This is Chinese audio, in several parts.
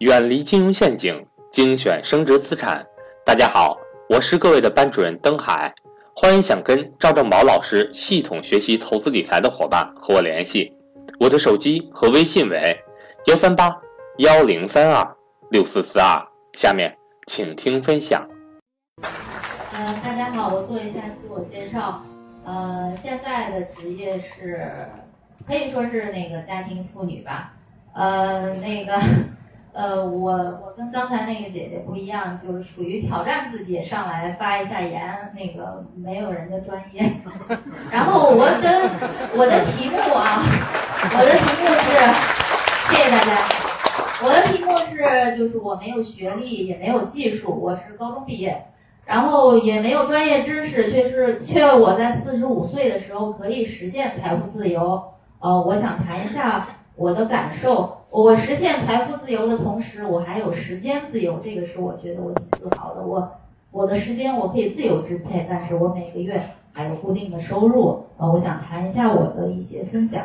远离金融陷阱，精选升值资产。大家好，我是各位的班主任登海，欢迎想跟赵正宝老师系统学习投资理财的伙伴和我联系，我的手机和微信为幺三八幺零三二六四四二。下面请听分享。呃，大家好，我做一下自我介绍。呃，现在的职业是可以说是那个家庭妇女吧。呃，那个，呃，我我跟刚才那个姐姐不一样，就是属于挑战自己上来发一下言，那个没有人的专业。然后我的我的题目啊，我的题目是，谢谢大家。我的题目是，就是我没有学历，也没有技术，我是高中毕业，然后也没有专业知识，却是却我在四十五岁的时候可以实现财务自由。呃，我想谈一下。我的感受，我实现财富自由的同时，我还有时间自由，这个是我觉得我挺自豪的。我我的时间我可以自由支配，但是我每个月还有固定的收入。呃，我想谈一下我的一些分享。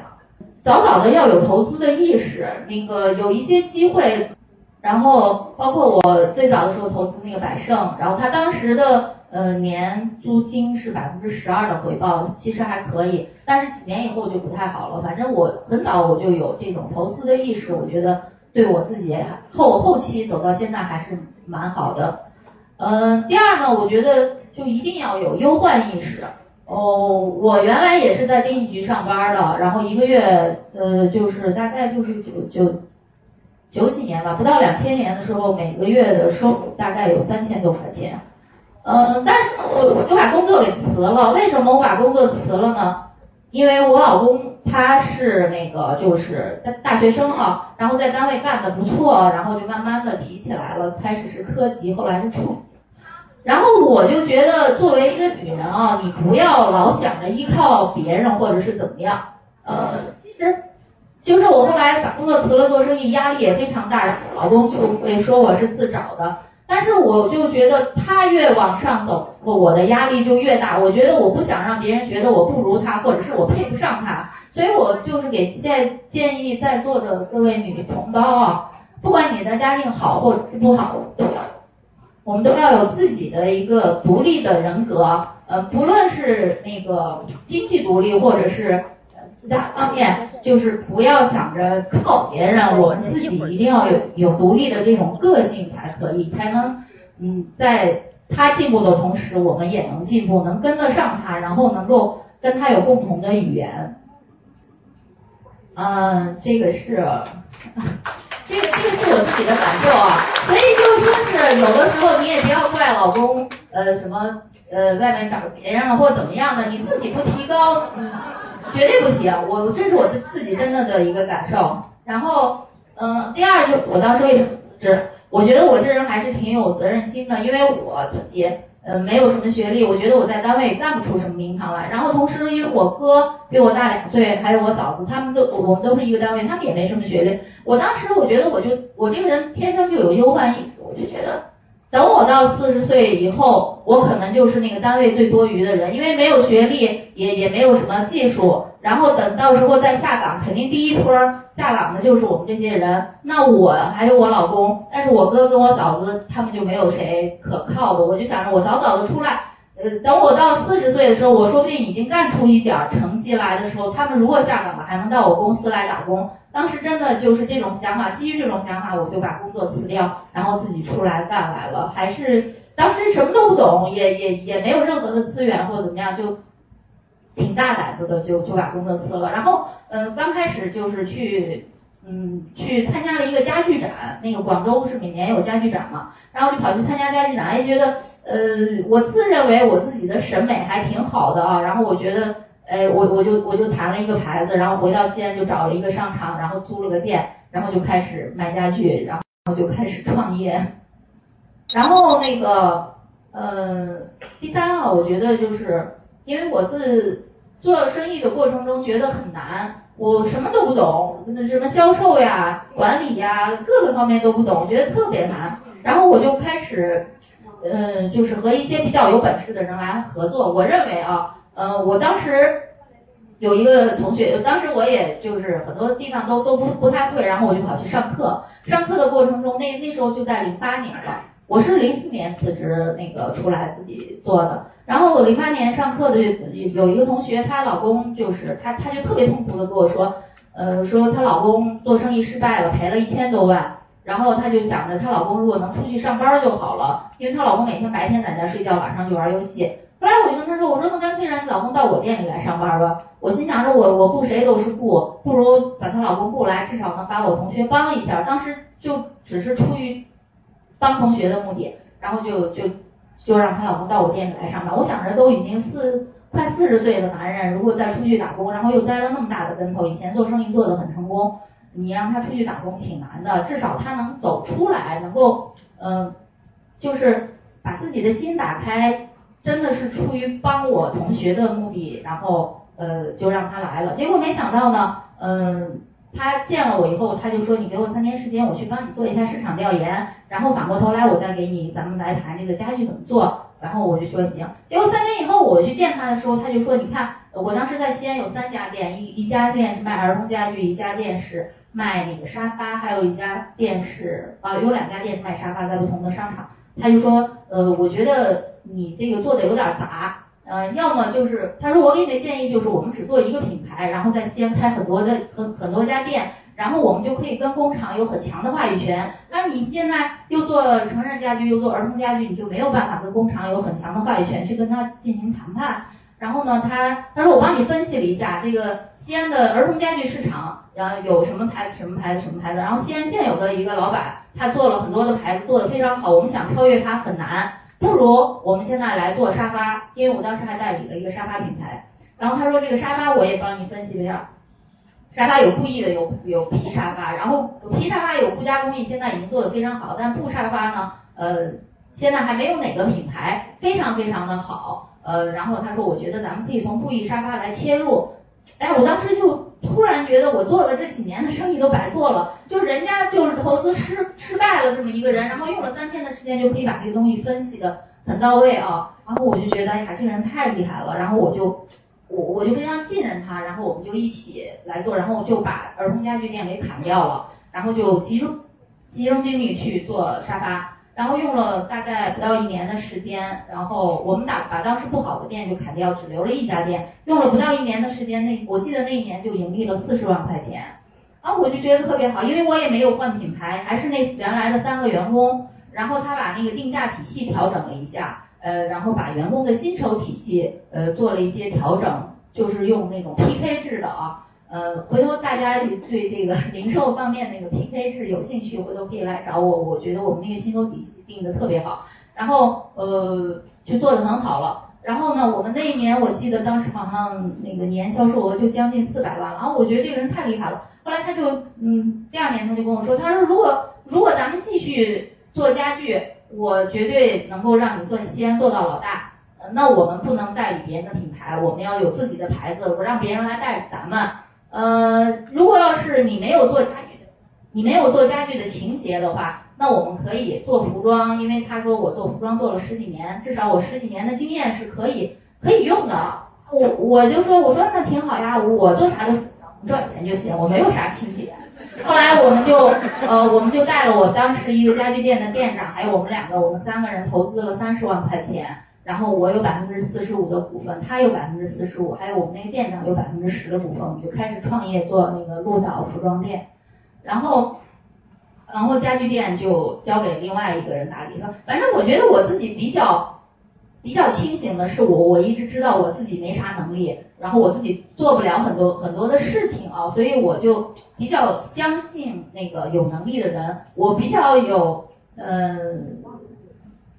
早早的要有投资的意识，那个有一些机会，然后包括我最早的时候投资那个百盛，然后他当时的。呃，年租金是百分之十二的回报，其实还可以，但是几年以后就不太好了。反正我很早我就有这种投资的意识，我觉得对我自己后后期走到现在还是蛮好的。嗯，第二呢，我觉得就一定要有忧患意识。哦，我原来也是在电信局上班的，然后一个月呃就是大概就是九九九几年吧，不到两千年的时候，每个月的收入大概有三千多块钱。嗯，但是我我就把工作给辞了。为什么我把工作辞了呢？因为我老公他是那个就是大大学生啊，然后在单位干的不错，然后就慢慢的提起来了，开始是科级，后来是处。然后我就觉得作为一个女人啊，你不要老想着依靠别人或者是怎么样。呃，其实就是我后来把工作辞了，做生意压力也非常大，老公就会说我是自找的。但是我就觉得他越往上走，我我的压力就越大。我觉得我不想让别人觉得我不如他，或者是我配不上他，所以我就是给建建议在座的各位女同胞啊，不管你的家境好或者是不好，都要，我们都要有自己的一个独立的人格，呃，不论是那个经济独立，或者是。其他方面就是不要想着靠别人，我们自己一定要有有独立的这种个性才可以，才能嗯在他进步的同时，我们也能进步，能跟得上他，然后能够跟他有共同的语言。嗯，这个是，这个这个是我自己的感受啊，所以就说是有的时候你也不要怪老公呃什么呃外面找别人了或怎么样的，你自己不提高。绝对不行，我这是我自己真的的一个感受。然后，嗯，第二就我当时为什么辞职？我觉得我这人还是挺有责任心的，因为我自己呃没有什么学历，我觉得我在单位也干不出什么名堂来。然后同时，因为我哥比我大两岁，还有我嫂子，他们都我们都是一个单位，他们也没什么学历。我当时我觉得我就我这个人天生就有忧患意识，我就觉得。等我到四十岁以后，我可能就是那个单位最多余的人，因为没有学历，也也没有什么技术。然后等到时候再下岗，肯定第一波下岗的就是我们这些人。那我还有我老公，但是我哥跟我嫂子他们就没有谁可靠的。我就想着我早早的出来，呃，等我到四十岁的时候，我说不定已经干出一点成绩来的时候，他们如果下岗了，还能到我公司来打工。当时真的就是这种想法，基于这种想法，我就把工作辞掉，然后自己出来干来了。还是当时什么都不懂，也也也没有任何的资源或者怎么样，就挺大胆子的，就就把工作辞了。然后，嗯，刚开始就是去，嗯，去参加了一个家具展，那个广州不是每年有家具展嘛，然后就跑去参加家具展，哎，觉得，呃，我自认为我自己的审美还挺好的啊，然后我觉得。哎，我我就我就谈了一个牌子，然后回到西安就找了一个商场，然后租了个店，然后就开始卖家具，然后就开始创业。然后那个，呃，第三啊，我觉得就是因为我自做生意的过程中觉得很难，我什么都不懂，那什么销售呀、管理呀，各个方面都不懂，觉得特别难。然后我就开始，嗯，就是和一些比较有本事的人来合作。我认为啊。呃，我当时有一个同学，当时我也就是很多地方都都不不太会，然后我就跑去上课。上课的过程中，那那时候就在零八年了，我是零四年辞职那个出来自己做的。然后我零八年上课的有一个同学，她老公就是她，她就特别痛苦的跟我说，呃，说她老公做生意失败了，赔了一千多万。然后她就想着她老公如果能出去上班就好了，因为她老公每天白天在家睡觉，晚上就玩游戏。后来我就跟她说，我说那干脆让你老公到我店里来上班吧。我心想着我我雇谁都是雇，不如把她老公雇来，至少能把我同学帮一下。当时就只是出于帮同学的目的，然后就就就让她老公到我店里来上班。我想着都已经四快四十岁的男人，如果再出去打工，然后又栽了那么大的跟头，以前做生意做得很成功。你让他出去打工挺难的，至少他能走出来，能够，嗯，就是把自己的心打开，真的是出于帮我同学的目的，然后，呃，就让他来了。结果没想到呢，嗯，他见了我以后，他就说你给我三天时间，我去帮你做一下市场调研，然后反过头来我再给你，咱们来谈这个家具怎么做。然后我就说行。结果三天以后我去见他的时候，他就说你看，我当时在西安有三家店，一一家店是卖儿童家具，一家店是。卖那个沙发，还有一家店是啊，有两家店是卖沙发，在不同的商场。他就说，呃，我觉得你这个做的有点杂，呃，要么就是他说我给你的建议就是我们只做一个品牌，然后在西安开很多的很很多家店，然后我们就可以跟工厂有很强的话语权。那你现在又做成人家具又做儿童家具，你就没有办法跟工厂有很强的话语权去跟他进行谈判。然后呢，他他说我帮你分析了一下这个西安的儿童家具市场，然后有什么牌子什么牌子什么牌子。然后西安现有的一个老板，他做了很多的牌子，做的非常好。我们想超越他很难，不如我们现在来做沙发，因为我当时还代理了一个沙发品牌。然后他说这个沙发我也帮你分析了一下，沙发有布艺的，有有皮沙发，然后皮沙发有布加工艺，现在已经做的非常好。但布沙发呢，呃，现在还没有哪个品牌非常非常的好。呃，然后他说，我觉得咱们可以从布艺沙发来切入。哎，我当时就突然觉得，我做了这几年的生意都白做了。就人家就是投资失失败了这么一个人，然后用了三天的时间就可以把这个东西分析的很到位啊。然后我就觉得，哎呀，这个人太厉害了。然后我就我我就非常信任他，然后我们就一起来做，然后就把儿童家具店给砍掉了，然后就集中集中精力去做沙发。然后用了大概不到一年的时间，然后我们打把当时不好的店就砍掉，只留了一家店。用了不到一年的时间，那我记得那一年就盈利了四十万块钱。然后，我就觉得特别好，因为我也没有换品牌，还是那原来的三个员工。然后他把那个定价体系调整了一下，呃，然后把员工的薪酬体系呃做了一些调整，就是用那种 PK 制的啊。呃，回头大家对这个零售方面那个 PK 是有兴趣，回头可以来找我。我觉得我们那个薪酬体系定的特别好，然后呃就做的很好了。然后呢，我们那一年我记得当时好像那个年销售额就将近四百万了。然后我觉得这个人太厉害了。后来他就嗯，第二年他就跟我说，他说如果如果咱们继续做家具，我绝对能够让你做西安做到老大。那我们不能代理别人的品牌，我们要有自己的牌子，我让别人来代咱们。呃，如果要是你没有做家具的，你没有做家具的情节的话，那我们可以做服装，因为他说我做服装做了十几年，至少我十几年的经验是可以可以用的。我我就说我说那挺好呀，我做啥都赚钱就行，我没有啥情节。后来我们就呃我们就带了我当时一个家具店的店长，还有我们两个，我们三个人投资了三十万块钱。然后我有百分之四十五的股份，他有百分之四十五，还有我们那个店长有百分之十的股份，我们就开始创业做那个鹿岛服装店，然后，然后家具店就交给另外一个人打理。反正我觉得我自己比较比较清醒的是，我我一直知道我自己没啥能力，然后我自己做不了很多很多的事情啊，所以我就比较相信那个有能力的人，我比较有嗯。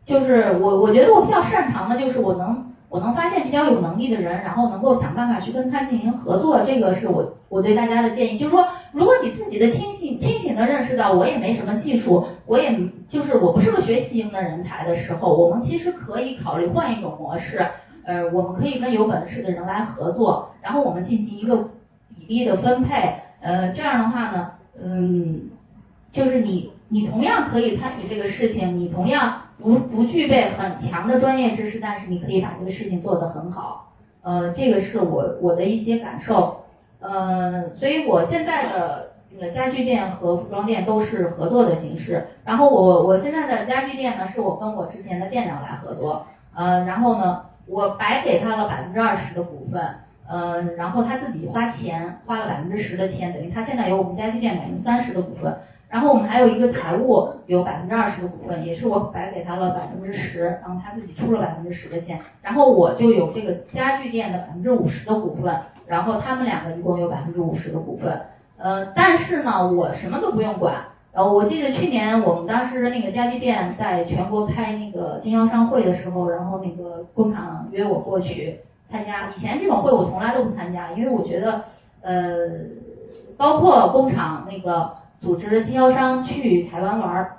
就是我，我觉得我比较擅长的就是我能，我能发现比较有能力的人，然后能够想办法去跟他进行合作。这个是我我对大家的建议，就是说，如果你自己的清醒清醒的认识到我也没什么技术，我也就是我不是个学习型的人才的时候，我们其实可以考虑换一种模式，呃，我们可以跟有本事的人来合作，然后我们进行一个比例的分配，呃，这样的话呢，嗯，就是你你同样可以参与这个事情，你同样。不不具备很强的专业知识，但是你可以把这个事情做得很好，呃，这个是我我的一些感受，呃，所以我现在的那个家具店和服装店都是合作的形式。然后我我现在的家具店呢，是我跟我之前的店长来合作，呃，然后呢，我白给他了百分之二十的股份，呃，然后他自己花钱花了百分之十的钱，等于他现在有我们家具店百分之三十的股份。然后我们还有一个财务有百分之二十的股份，也是我白给他了百分之十，然后他自己出了百分之十的钱，然后我就有这个家具店的百分之五十的股份，然后他们两个一共有百分之五十的股份，呃，但是呢，我什么都不用管，呃，我记得去年我们当时那个家具店在全国开那个经销商会的时候，然后那个工厂约我过去参加，以前这种会我从来都不参加，因为我觉得，呃，包括工厂那个。组织经销商去台湾玩儿，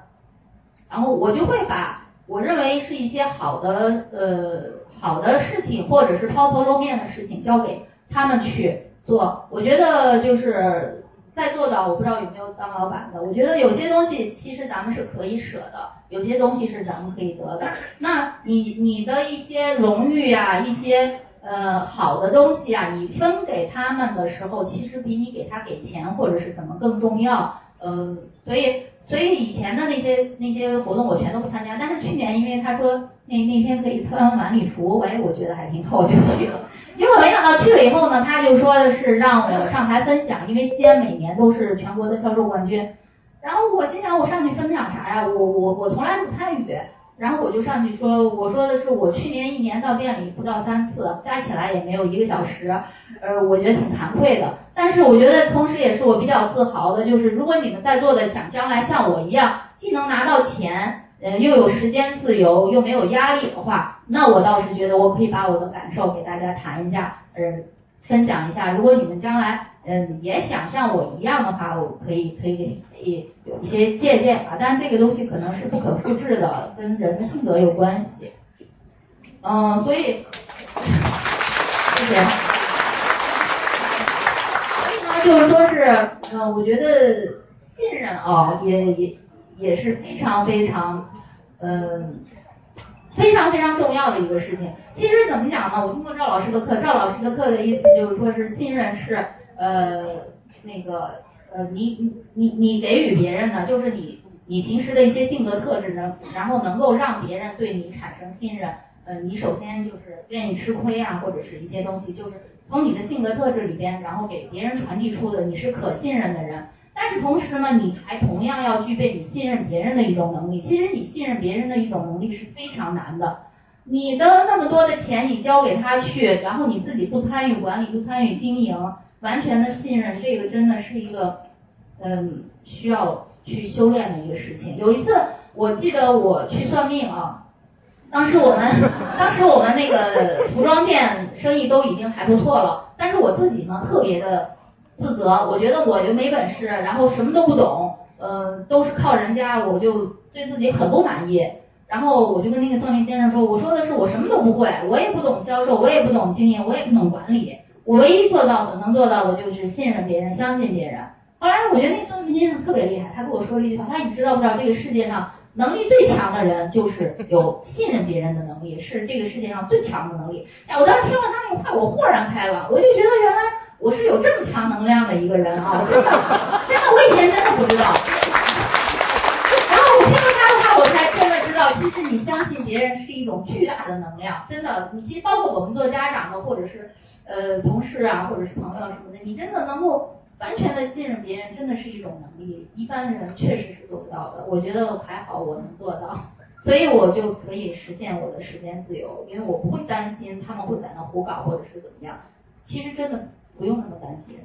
然后我就会把我认为是一些好的呃好的事情，或者是抛头露面的事情交给他们去做。我觉得就是在座的，我不知道有没有当老板的。我觉得有些东西其实咱们是可以舍的，有些东西是咱们可以得的。那你你的一些荣誉呀，一些呃好的东西啊，你分给他们的时候，其实比你给他给钱或者是怎么更重要。嗯，所以所以以前的那些那些活动我全都不参加，但是去年因为他说那那天可以穿晚礼服，哎，我觉得还挺好，我就去了。结果没想到去了以后呢，他就说是让我上台分享，因为西安每年都是全国的销售冠军。然后我心想我上去分享啥呀？我我我从来不参与。然后我就上去说，我说的是我去年一年到店里不到三次，加起来也没有一个小时，呃，我觉得挺惭愧的。但是我觉得同时也是我比较自豪的，就是如果你们在座的想将来像我一样，既能拿到钱，呃，又有时间自由，又没有压力的话，那我倒是觉得我可以把我的感受给大家谈一下，呃，分享一下。如果你们将来。嗯，也想像我一样的话，我可以可以可以有一些借鉴吧。但是这个东西可能是不可复制的，跟人的性格有关系。嗯，所以谢谢。所以呢，就是说是，嗯，我觉得信任啊，也也也是非常非常，嗯，非常非常重要的一个事情。其实怎么讲呢？我听过赵老师的课，赵老师的课的意思就是说是信任是。呃，那个呃，你你你给予别人的，就是你你平时的一些性格特质呢，然后能够让别人对你产生信任。呃，你首先就是愿意吃亏啊，或者是一些东西，就是从你的性格特质里边，然后给别人传递出的你是可信任的人。但是同时呢，你还同样要具备你信任别人的一种能力。其实你信任别人的一种能力是非常难的。你的那么多的钱你交给他去，然后你自己不参与管理，不参与经营。完全的信任，这个真的是一个，嗯，需要去修炼的一个事情。有一次，我记得我去算命啊，当时我们，当时我们那个服装店生意都已经还不错了，但是我自己呢特别的自责，我觉得我又没本事，然后什么都不懂，呃，都是靠人家，我就对自己很不满意。然后我就跟那个算命先生说，我说的是我什么都不会，我也不懂销售，我也不懂经营，我也不懂管理。我唯一做到的、能做到的就是信任别人、相信别人。后来我觉得那算命先生特别厉害，他跟我说了一句话，他说你知道不知道这个世界上能力最强的人就是有信任别人的能力，是这个世界上最强的能力。哎，我当时听了他那个话，我豁然开朗，我就觉得原来我是有这么强能量的一个人啊！我真的，真的，我以前真的不知道。然后我听了他的话，我才真的知道，其实你相信别人是一种巨大的能量，真的。你其实包括我们做家长的，或者是。呃，同事啊，或者是朋友什么的，你真的能够完全的信任别人，真的是一种能力，一般人确实是做不到的。我觉得还好我能做到，所以我就可以实现我的时间自由，因为我不会担心他们会在那胡搞或者是怎么样。其实真的不用那么担心，